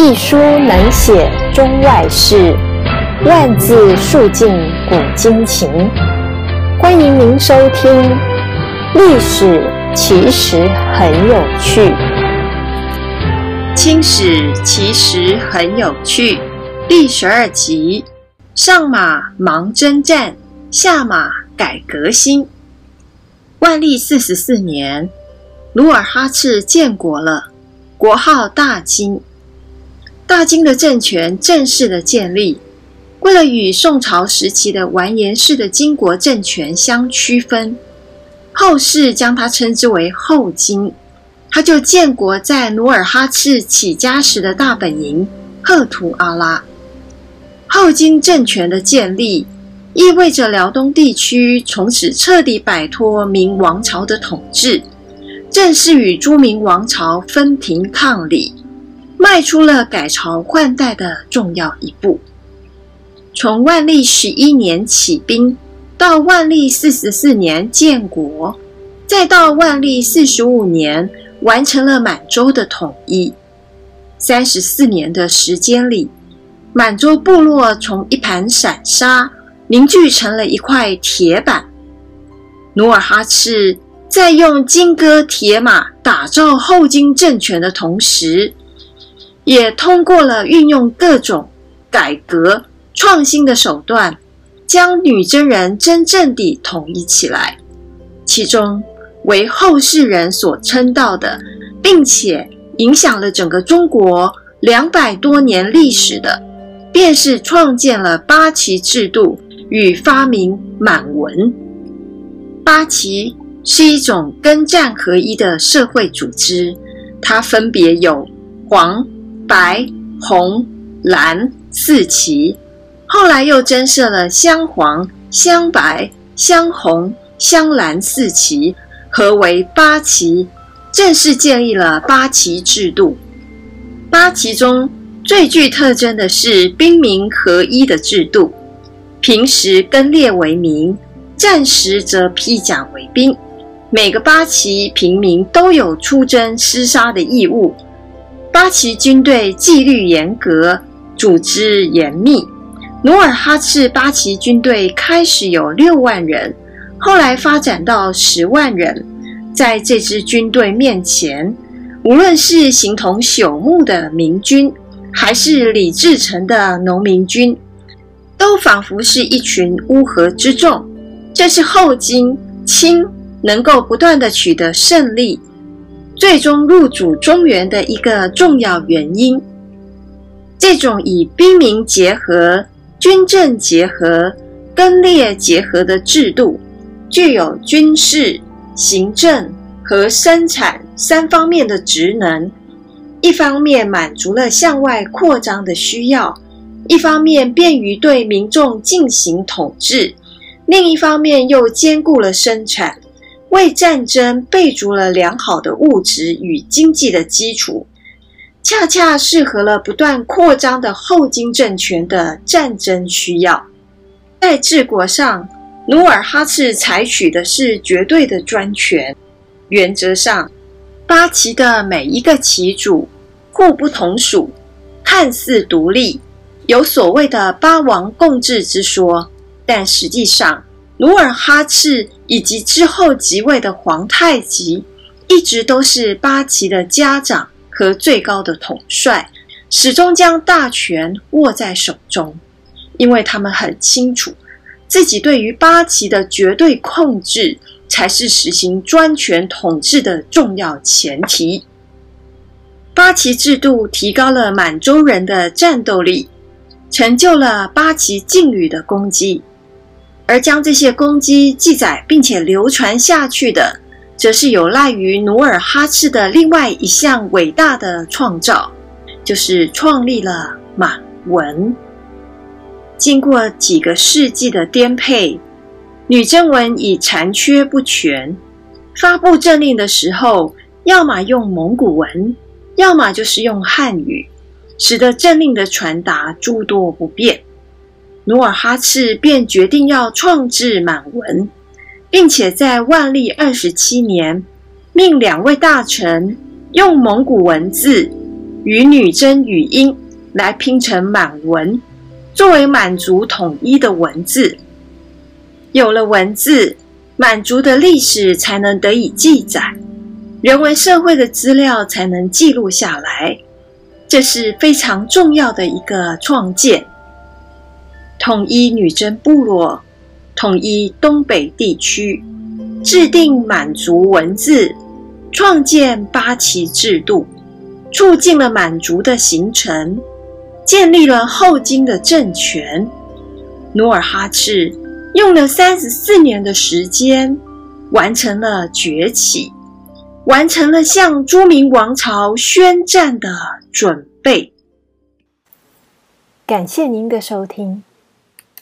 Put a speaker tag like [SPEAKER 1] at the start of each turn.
[SPEAKER 1] 一书能写中外事，万字述尽古今情。欢迎您收听《历史其实很有趣》。
[SPEAKER 2] 清史其实很有趣。第十二集：上马忙征战，下马改革新。万历四十四年，努尔哈赤建国了，国号大清。大金的政权正式的建立，为了与宋朝时期的完颜氏的金国政权相区分，后世将它称之为后金。他就建国在努尔哈赤起家时的大本营赫图阿拉。后金政权的建立，意味着辽东地区从此彻底摆脱明王朝的统治，正式与朱明王朝分庭抗礼。迈出了改朝换代的重要一步。从万历十一年起兵，到万历四十四年建国，再到万历四十五年完成了满洲的统一。三十四年的时间里，满洲部落从一盘散沙凝聚成了一块铁板。努尔哈赤在用金戈铁马打造后金政权的同时，也通过了运用各种改革创新的手段，将女真人真正地统一起来。其中为后世人所称道的，并且影响了整个中国两百多年历史的，便是创建了八旗制度与发明满文。八旗是一种耕战合一的社会组织，它分别有黄。白、红、蓝四旗，后来又增设了镶黄、镶白、镶红、镶蓝四旗，合为八旗，正式建立了八旗制度。八旗中最具特征的是兵民合一的制度，平时更列为民，战时则披甲为兵。每个八旗平民都有出征厮杀的义务。八旗军队纪律严格，组织严密。努尔哈赤八旗军队开始有六万人，后来发展到十万人。在这支军队面前，无论是形同朽木的明军，还是李自成的农民军，都仿佛是一群乌合之众。这是后金清能够不断地取得胜利。最终入主中原的一个重要原因，这种以兵民结合、军政结合、耕猎结合的制度，具有军事、行政和生产三方面的职能。一方面满足了向外扩张的需要，一方面便于对民众进行统治，另一方面又兼顾了生产。为战争备足了良好的物质与经济的基础，恰恰适合了不断扩张的后金政权的战争需要。在治国上，努尔哈赤采取的是绝对的专权。原则上，八旗的每一个旗主互不统属，看似独立，有所谓的八王共治之说，但实际上，努尔哈赤以及之后即位的皇太极，一直都是八旗的家长和最高的统帅，始终将大权握在手中，因为他们很清楚，自己对于八旗的绝对控制，才是实行专权统治的重要前提。八旗制度提高了满洲人的战斗力，成就了八旗劲旅的功绩。而将这些功绩记载并且流传下去的，则是有赖于努尔哈赤的另外一项伟大的创造，就是创立了满文。经过几个世纪的颠沛，女真文已残缺不全，发布政令的时候，要么用蒙古文，要么就是用汉语，使得政令的传达诸多不便。努尔哈赤便决定要创制满文，并且在万历二十七年，命两位大臣用蒙古文字与女真语音来拼成满文，作为满族统一的文字。有了文字，满族的历史才能得以记载，人文社会的资料才能记录下来。这是非常重要的一个创建。统一女真部落，统一东北地区，制定满族文字，创建八旗制度，促进了满族的形成，建立了后金的政权。努尔哈赤用了三十四年的时间，完成了崛起，完成了向朱明王朝宣战的准备。
[SPEAKER 1] 感谢您的收听。